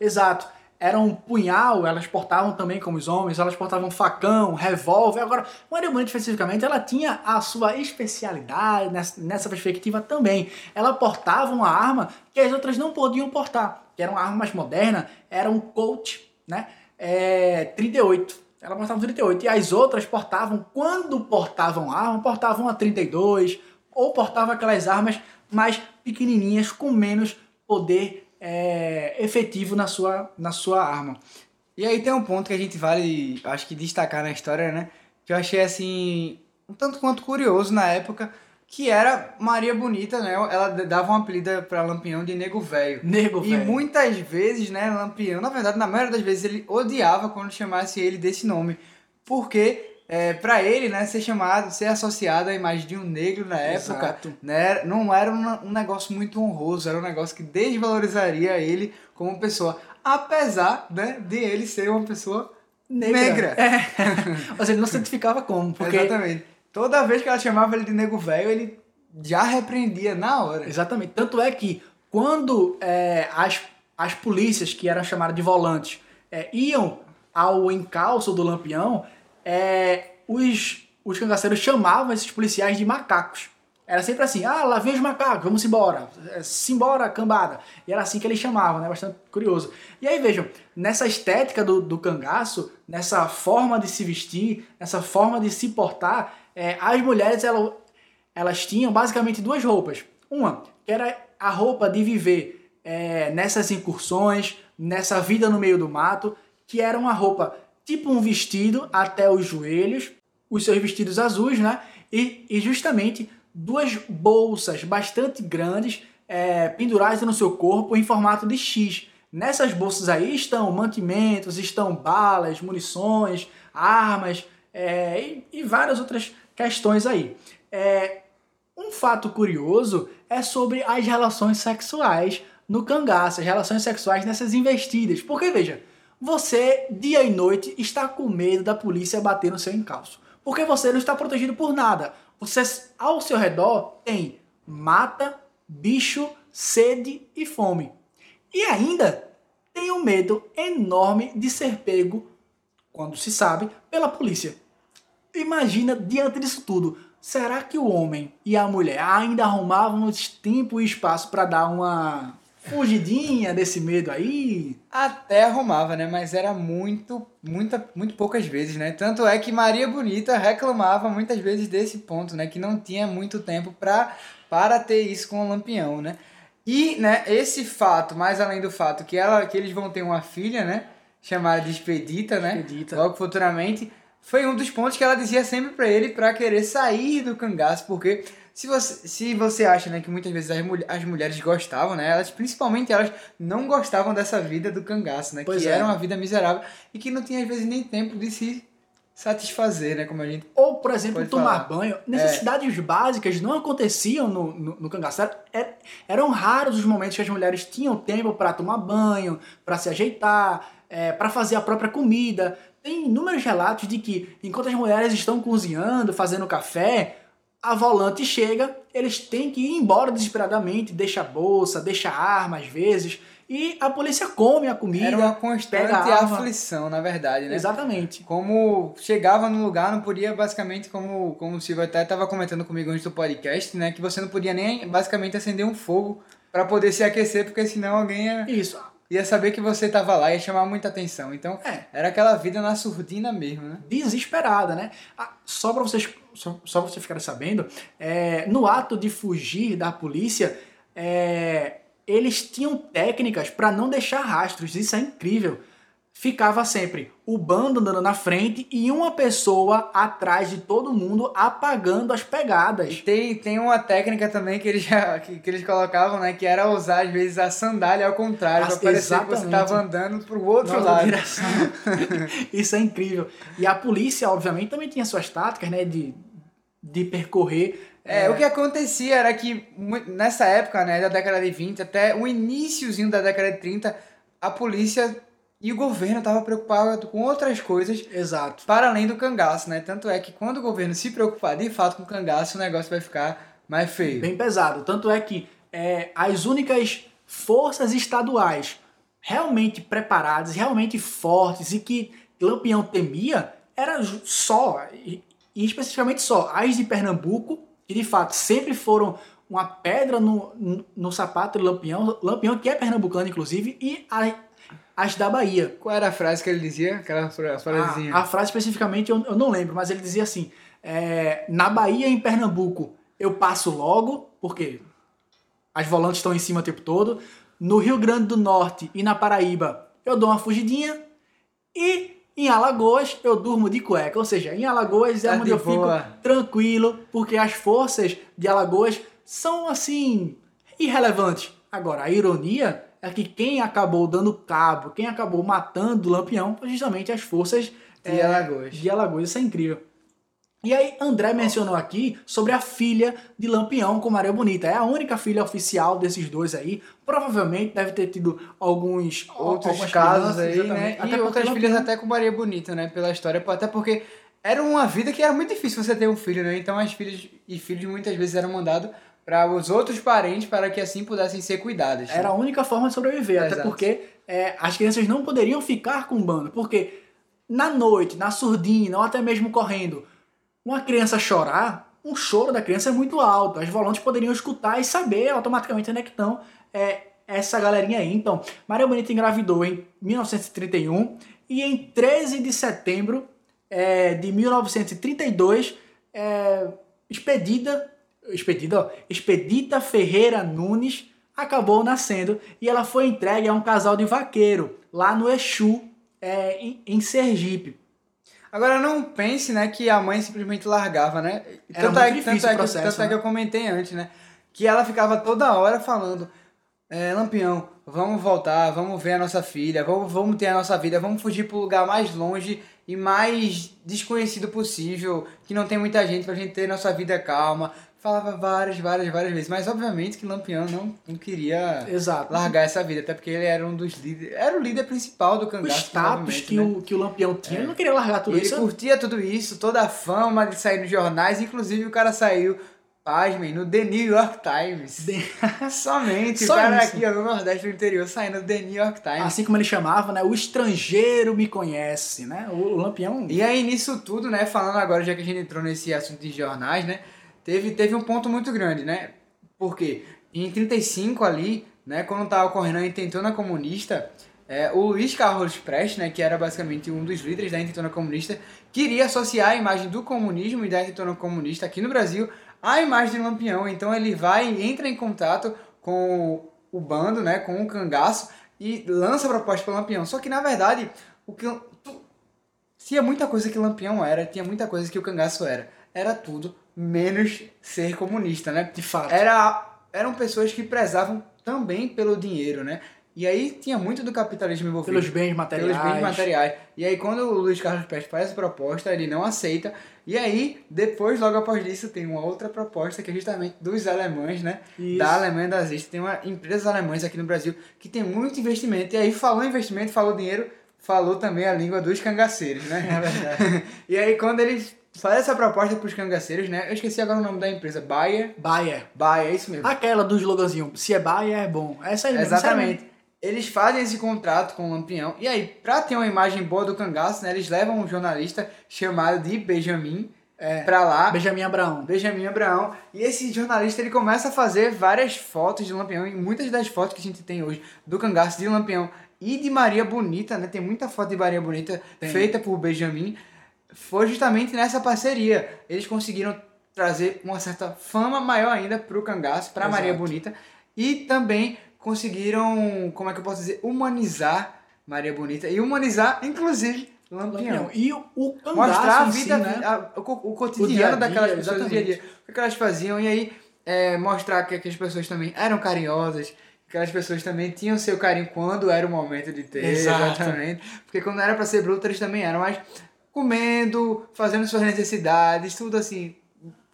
B: Exato. Era um punhal, elas portavam também como os homens, elas portavam facão, revólver. Agora, Maria Bonita especificamente, ela tinha a sua especialidade nessa, nessa perspectiva também. Ela portava uma arma que as outras não podiam portar, que era uma arma mais moderna, era um Colt, né? É, 38. Ela portava um 38. E as outras portavam, quando portavam arma, portavam a 32, ou portavam aquelas armas mais pequenininhas, com menos poder é, efetivo na sua, na sua arma.
A: E aí tem um ponto que a gente vale, acho que destacar na história, né? Que eu achei assim, um tanto quanto curioso na época, que era Maria Bonita, né? Ela dava um apelido para Lampião de Nego Velho.
B: Nego
A: E
B: velho.
A: muitas vezes, né, Lampião, na verdade, na maioria das vezes ele odiava quando chamasse ele desse nome, porque é, para ele, né, ser chamado, ser associado à imagem de um negro na época,
B: Exato.
A: né, não era um, um negócio muito honroso, era um negócio que desvalorizaria ele como pessoa, apesar, né, de ele ser uma pessoa negra.
B: É. [laughs] Mas ele não se identificava como, porque
A: Exatamente. Toda vez que ela chamava ele de nego velho, ele já repreendia na hora.
B: Exatamente. Tanto é que quando é, as, as polícias, que eram chamadas de volantes, é, iam ao encalço do lampião, é, os, os cangaceiros chamavam esses policiais de macacos. Era sempre assim, ah, lá vem os macacos, vamos embora, é, simbora, cambada. E era assim que eles chamavam, né? Bastante curioso. E aí, vejam, nessa estética do, do cangaço, nessa forma de se vestir, nessa forma de se portar, é, as mulheres, elas, elas tinham basicamente duas roupas. Uma, que era a roupa de viver é, nessas incursões, nessa vida no meio do mato, que era uma roupa tipo um vestido até os joelhos, os seus vestidos azuis, né? E, e justamente duas bolsas bastante grandes é, penduradas no seu corpo em formato de X. Nessas bolsas aí estão mantimentos, estão balas, munições, armas é, e, e várias outras questões aí. É, um fato curioso é sobre as relações sexuais no cangaço, as relações sexuais nessas investidas. Porque, veja, você, dia e noite, está com medo da polícia bater no seu encalço. Porque você não está protegido por nada. Você, ao seu redor, tem mata, bicho, sede e fome. E ainda tem um medo enorme de ser pego, quando se sabe, pela polícia. Imagina, diante disso tudo, será que o homem e a mulher ainda arrumavam tempo e espaço para dar uma fugidinha desse medo aí?
A: Até arrumava, né? Mas era muito, muita, muito poucas vezes, né? Tanto é que Maria Bonita reclamava muitas vezes desse ponto, né? Que não tinha muito tempo pra, para ter isso com o Lampião, né? E, né, esse fato, mais além do fato que, ela, que eles vão ter uma filha, né? Chamada de Expedita, né?
B: Expedita.
A: Logo futuramente. Foi um dos pontos que ela dizia sempre pra ele pra querer sair do cangaço, porque se você, se você acha, né, que muitas vezes as, mulher- as mulheres gostavam, né, elas, principalmente elas, não gostavam dessa vida do cangaço, né,
B: Pois
A: que
B: é.
A: era uma vida miserável e que não tinha às vezes nem tempo de se satisfazer, né, como a gente...
B: Ou, por exemplo, tomar
A: falar.
B: banho. Necessidades básicas não aconteciam no, no, no cangaço. Era- era- eram raros os momentos que as mulheres tinham tempo para tomar banho, para se ajeitar, para fazer a própria comida. Tem inúmeros relatos de que, enquanto as mulheres estão cozinhando, fazendo café, a volante chega, eles têm que ir embora desesperadamente, deixa a bolsa, deixa a arma às vezes, e a polícia come a comida.
A: Era uma constante aflição, na verdade, né?
B: Exatamente.
A: Como chegava no lugar, não podia basicamente, como, como o Silvio até estava comentando comigo antes do podcast, né? Que você não podia nem basicamente acender um fogo para poder se aquecer, porque senão alguém ia,
B: Isso.
A: ia saber que você tava lá e ia chamar muita atenção. Então,
B: É.
A: era aquela vida na surdina mesmo, né?
B: desesperada, né? Ah, Só para vocês, só, só pra vocês ficarem sabendo, é, no ato de fugir da polícia, é, eles tinham técnicas para não deixar rastros. Isso é incrível. Ficava sempre o bando andando na frente e uma pessoa atrás de todo mundo apagando as
A: E
B: pegadas.
A: tem, tem uma técnica também que eles, já, que, que eles colocavam, né? Que era usar, às vezes, a sandália ao contrário,
B: Ah,
A: para parecer que você
B: exatamente.
A: estava andando pro outro
B: Na outra
A: lado. [laughs]
B: Isso é incrível. E a polícia, obviamente, também tinha suas táticas, né? De, de percorrer.
A: É, o que acontecia era que nessa época, né, da década de 20 até o iníciozinho da década de 30, a polícia e o governo estavam preocupados com outras coisas
B: Exato.
A: para além do cangaço, né? Tanto é que quando o governo se preocupar de fato com o cangaço, o negócio vai ficar mais feio.
B: Bem pesado. Tanto é que é, as únicas forças estaduais realmente preparadas, realmente fortes e que Lampião temia era só, e, especificamente só, as de Pernambuco, que de fato sempre foram uma pedra no, no, no sapato do Lampião, Lampião que é pernambucano, inclusive, e a, as da Bahia.
A: Qual era a frase que ele dizia? Aquela fra- frasezinha.
B: A, a frase especificamente eu, eu não lembro, mas ele dizia assim: é, na Bahia e em Pernambuco eu passo logo, porque as volantes estão em cima o tempo todo. No Rio Grande do Norte e na Paraíba eu dou uma fugidinha. E em Alagoas eu durmo de cueca. Ou seja, em Alagoas é
A: Tá
B: onde
A: de
B: eu
A: boa.
B: fico tranquilo, porque as forças de Alagoas são assim irrelevantes. Agora, a ironia é que quem acabou dando cabo, quem acabou matando o Lampião foi justamente as forças
A: De
B: é,
A: Alagoas.
B: de Alagoas. Isso é incrível. E aí, André mencionou aqui sobre a filha de Lampião com Maria Bonita. É a única filha oficial desses dois aí. Provavelmente deve ter tido alguns
A: Outros casos aí, né?
B: Até
A: e outras
B: Lampião-
A: filhas até com Maria Bonita, né? Pela história. Até porque era uma vida que era muito difícil você ter um filho, né? Então as filhas e filhos muitas vezes eram mandados para os outros parentes para que assim pudessem ser cuidadas. né?
B: Era a única forma de sobreviver, até
A: Exato.
B: porque é, as crianças não poderiam ficar com o bando, porque na noite, na surdina, ou até mesmo correndo, uma criança chorar, um choro da criança é muito alto. As volantes poderiam escutar e saber automaticamente onde é que estão é, essa galerinha aí. Então, Maria Bonita engravidou em 1931 e em 13 de setembro é, de 1932, é, Expedida, Expedida, ó, Expedita Ferreira Nunes acabou nascendo e ela foi entregue a um casal de vaqueiro lá no Exu, é, em, em Sergipe.
A: Agora não pense, né, que a mãe simplesmente largava, né?
B: Era
A: tanto é,
B: muito
A: que-
B: difícil
A: tanto é
B: o
A: que,
B: processo,
A: tanto é
B: né?
A: que eu comentei antes, né? Que ela ficava toda hora falando, é, Lampião, vamos voltar, vamos ver a nossa filha, vamos, vamos ter a nossa vida, vamos fugir pro lugar mais longe e mais desconhecido possível, que não tem muita gente pra gente ter nossa vida calma. Falava várias, várias, várias vezes. Mas obviamente que Lampião não, não queria
B: Exato.
A: largar essa vida, até porque ele era um dos líderes. Era o líder principal do
B: O
A: cangaço.
B: status
A: provavelmente,
B: que,
A: né?
B: o, que o Lampião tinha, ele não queria largar tudo
A: ele
B: isso.
A: curtia tudo isso, toda a fama de sair nos jornais, inclusive o cara saiu, pasmem, no The New York Times. [laughs] Somente,
B: Só
A: o cara
B: isso.
A: aqui ó, no Nordeste do interior saindo no The New York Times.
B: Assim como ele chamava, né? O estrangeiro me conhece, né? O Lampião.
A: E aí, nisso tudo, né, falando agora, já que a gente entrou nesse assunto de jornais, né, teve, teve um ponto muito grande, né? Porque em 35 ali, né, quando tava ocorrendo a intentona comunista, é, o Luiz Carlos Prestes, né, que era basicamente um dos líderes da intentona comunista, queria associar a imagem do comunismo e da intentona comunista aqui no Brasil à imagem de Lampião. Então ele vai e entra em contato com o bando, né, com o cangaço, e lança a proposta para Lampião. Só que, na verdade, o que tinha muita coisa que Lampião era, tinha muita coisa que o cangaço era. Era tudo menos ser comunista, né?
B: De fato.
A: Era, eram pessoas que prezavam também pelo dinheiro, né? E aí tinha muito do capitalismo envolvido.
B: Pelos bens materiais.
A: Pelos bens materiais. E aí quando o Luiz Carlos Prestes faz essa proposta, ele não aceita. E aí, depois, logo após isso, tem uma outra proposta que é justamente dos alemães, né?
B: Isso.
A: Da Alemanha das Istas. Tem uma empresas alemãs aqui no Brasil que tem muito investimento. E aí falou investimento, falou dinheiro, falou também a língua dos cangaceiros, né?
B: É verdade. [laughs]
A: e aí quando eles fazem essa proposta para os cangaceiros, né? Eu esqueci agora o nome da empresa. Bayer.
B: Bayer.
A: Bayer, é isso mesmo.
B: Aquela do sloganzinho, se é Bayer é bom. Essa aí mesmo,
A: Exatamente. Eles fazem esse contrato com o Lampião. E aí, pra ter uma imagem boa do cangaço, né? Eles levam um jornalista chamado de Benjamin
B: É.
A: pra lá.
B: Benjamin Abraão.
A: Benjamin Abraão. E esse jornalista ele começa a fazer várias fotos de Lampião. E muitas das fotos que a gente tem hoje do cangaço de Lampião e de Maria Bonita, né? Tem muita foto de Maria Bonita
B: Tem.
A: feita por Benjamin. Foi justamente nessa parceria. Eles conseguiram trazer uma certa fama maior ainda pro cangaço, pra
B: Exato.
A: Maria Bonita. E também conseguiram, como é que eu posso dizer, humanizar Maria Bonita. E humanizar, inclusive, Lampião
B: Lampião. E o, o cangaço
A: mostrar a vida,
B: si, né?
A: a- o, o
B: O
A: cotidiano
B: dia a dia,
A: daquelas pessoas do dia a dia. O que elas faziam e aí é, mostrar que, que as pessoas também eram carinhosas, que aquelas pessoas também tinham seu carinho quando era o momento de ter,
B: Exato.
A: exatamente. Porque quando era pra ser bruto, eles também eram, mas comendo, fazendo suas necessidades, tudo assim.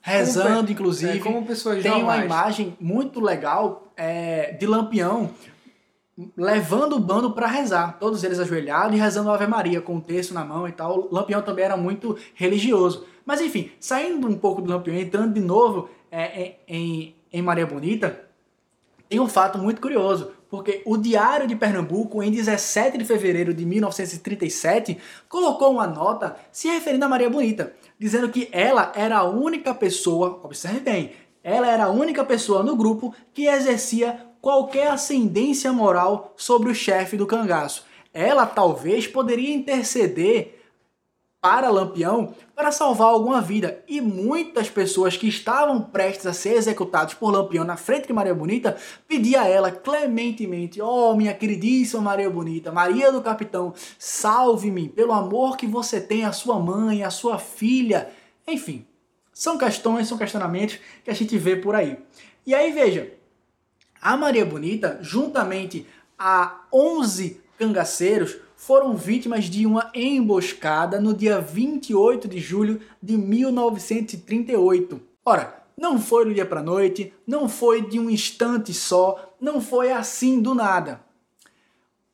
B: Rezando,
A: Como-
B: inclusive.
A: é, como pessoas
B: Tem uma imagem muito legal é, de Lampião levando o bando para rezar. Todos eles ajoelhados e rezando a Ave Maria com o texto na mão e tal. O Lampião também era muito religioso. Mas enfim, saindo um pouco do Lampião, entrando de novo é, em, em, em Maria Bonita, tem um fato muito curioso, porque o Diário de Pernambuco, em 17 de fevereiro de 1937, colocou uma nota se referindo a Maria Bonita, dizendo que ela era a única pessoa, observe bem, Ela era a única pessoa no grupo que exercia qualquer ascendência moral sobre o chefe do cangaço. Ela talvez poderia interceder para Lampião para salvar alguma vida. E muitas pessoas que estavam prestes a ser executadas por Lampião na frente de Maria Bonita pediam a ela clementemente: Oh, minha queridíssima Maria Bonita, Maria do Capitão, salve-me pelo amor que você tem à sua mãe, à sua filha. Enfim, são questões, são questionamentos que a gente vê por aí. E aí, veja, a Maria Bonita, juntamente a 11 cangaceiros, foram vítimas de uma emboscada no dia 28 de julho de 1938. Ora, não foi do dia para noite, não foi de um instante só, não foi assim do nada.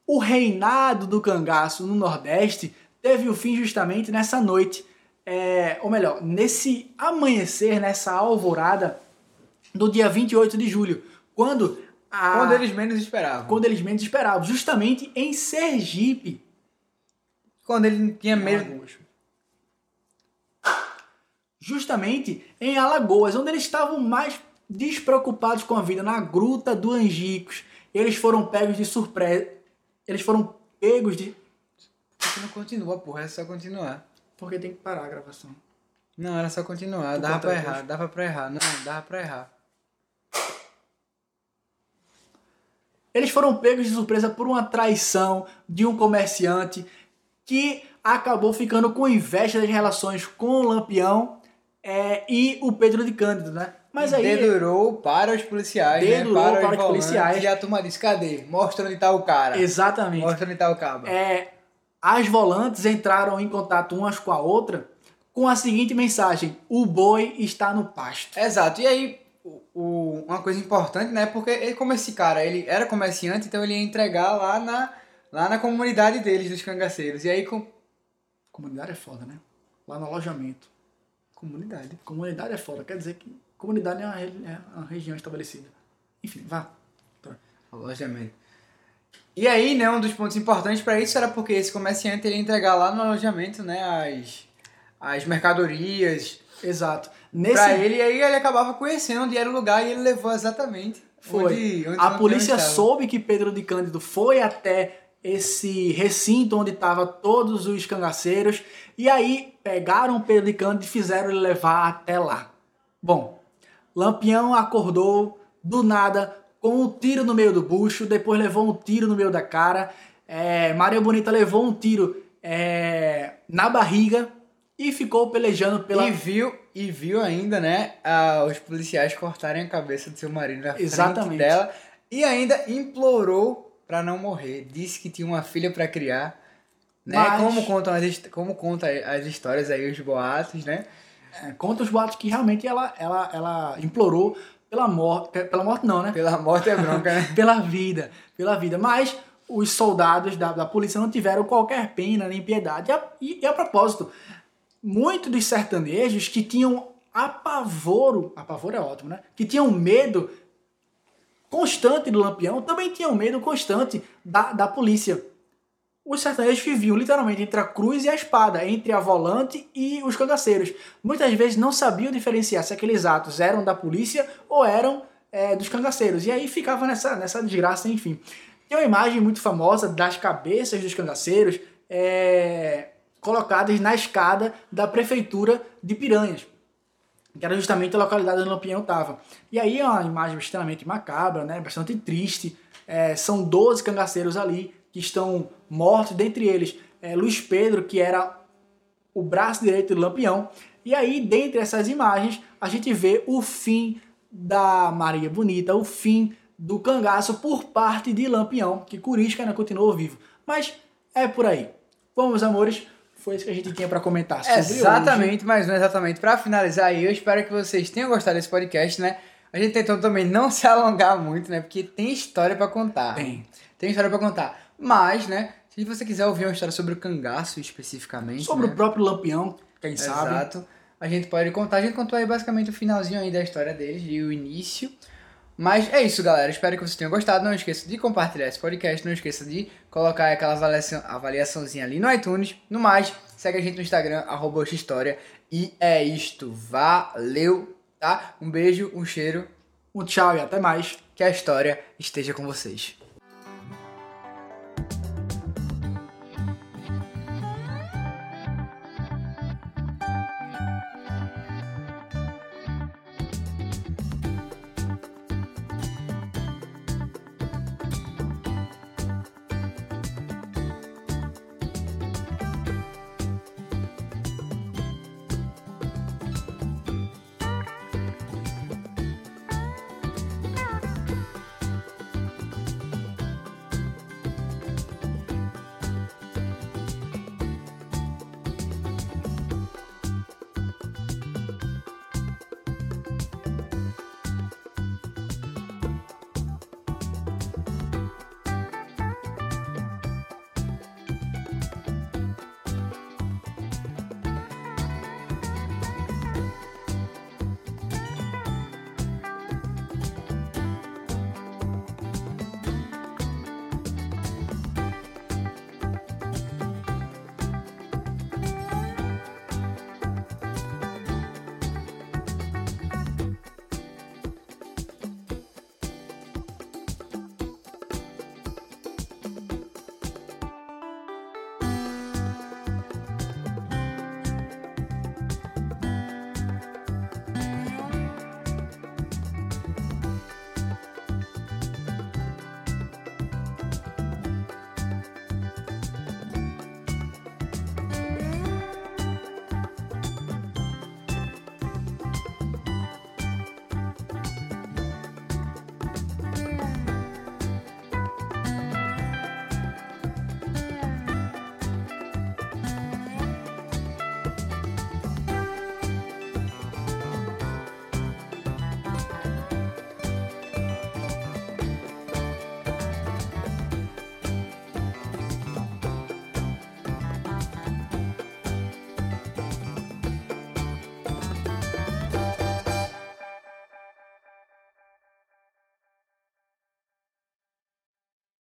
B: O reinado do cangaço no Nordeste teve o fim justamente nessa noite, é, ou melhor, nesse amanhecer, nessa alvorada do dia 28 de julho, quando
A: a, quando eles menos esperavam.
B: Quando eles menos esperavam. Justamente em Sergipe.
A: Quando ele tinha medo.
B: Justamente em Alagoas, onde eles estavam mais despreocupados com a vida, na gruta do Angicos. Eles foram pegos de surpresa. Eles foram pegos de.
A: Você não continua, porra, é só continuar.
B: Porque tem que parar a gravação.
A: Não, era só continuar. dava pra errar, dava pra errar. Não, dava pra errar.
B: Eles foram pegos de surpresa por uma traição de um comerciante que acabou ficando com inveja das relações com o Lampião é, e o Pedro de Cândido, né?
A: Mas aí. Dedurou para os policiais.
B: Né? Dedurou
A: né?
B: para, para os policiais.
A: E a turma disse: cadê? Mostra onde está o cara.
B: Exatamente.
A: Mostra onde está o cabo.
B: É, as volantes entraram em contato umas com a outra com a seguinte mensagem: o boi está no pasto.
A: Exato. E aí, o, uma coisa importante, né? Porque ele, como esse cara ele era comerciante, então ele ia entregar lá na, lá na comunidade deles, dos cangaceiros. E aí. Com...
B: Comunidade é foda, né? Lá no alojamento.
A: Comunidade.
B: Comunidade é foda. Quer dizer que comunidade é uma, é uma região estabelecida. Enfim, vá.
A: Tá. Alojamento. E aí, né, um dos pontos importantes para isso era porque esse comerciante ia entregar lá no alojamento, né, as, as mercadorias.
B: Exato.
A: Nesse... Pra ele, e aí ele acabava conhecendo onde era o lugar e ele levou exatamente.
B: Foi. Onde, onde a polícia soube que Pedro de Cândido foi até esse recinto onde estavam todos os cangaceiros e aí pegaram Pedro de Cândido e fizeram ele levar até lá. Bom, Lampião acordou do nada com um tiro no meio do bucho, depois levou um tiro no meio da cara. É, Maria Bonita levou um tiro é, na barriga e ficou pelejando pela.
A: E viu, e viu ainda, né, os policiais cortarem a cabeça do seu marido na Exatamente. frente dela. E ainda implorou para não morrer. Disse que tinha uma filha para criar. Né? Mas... Como, contam as, como conta as histórias aí, os boatos, né?
B: É, conta os boatos que realmente ela, ela, ela implorou pela morte. Pela morte não, né?
A: Pela morte é bronca, né? [laughs]
B: pela vida. Pela vida. Mas os soldados da, da polícia não tiveram qualquer pena nem piedade. E a, e, e a propósito, muitos dos sertanejos que tinham apavoro, apavoro é ótimo, né? Que tinham medo constante do Lampião, também tinham medo constante da, da polícia. Os sertanejos viviam literalmente entre a cruz e a espada, entre a volante e os cangaceiros. Muitas vezes não sabiam diferenciar se aqueles atos eram da polícia ou eram é, dos cangaceiros. E aí ficava nessa, nessa desgraça, enfim. Tem uma imagem muito famosa das cabeças dos cangaceiros, é, colocadas na escada da prefeitura de Piranhas, que era justamente a localidade onde Lampião estava. E aí é uma imagem extremamente macabra, né? bastante triste. É, são 12 cangaceiros ali que estão mortos, dentre eles é, Luiz Pedro, que era o braço direito do Lampião. E aí, dentre essas imagens, a gente vê o fim da Maria Bonita, o fim do cangaço por parte de Lampião, que Curisca ainda continuou vivo. Mas é por aí. Vamos, amores, foi isso que a gente tinha para comentar sobre
A: Exatamente,
B: hoje.
A: mas não exatamente. Para finalizar aí, eu espero que vocês tenham gostado desse podcast, né? A gente tentou também não se alongar muito, né? Porque tem história para contar.
B: Tem.
A: Tem história para contar. Mas, né? Se você quiser ouvir uma história sobre o cangaço especificamente.
B: Sobre
A: né?
B: o próprio Lampião, quem Exato. sabe.
A: Exato. A gente pode contar. A gente contou aí basicamente o finalzinho aí da história deles e o início. Mas é isso, galera. Espero que vocês tenham gostado. Não esqueça de compartilhar esse podcast. Não esqueça de colocar aquela avaliação, avaliaçãozinha ali no iTunes. No mais, segue a gente no Instagram, arroba E é isto. Valeu! tá? Um beijo, um cheiro,
B: Um tchau e até mais.
A: que a história esteja com vocês.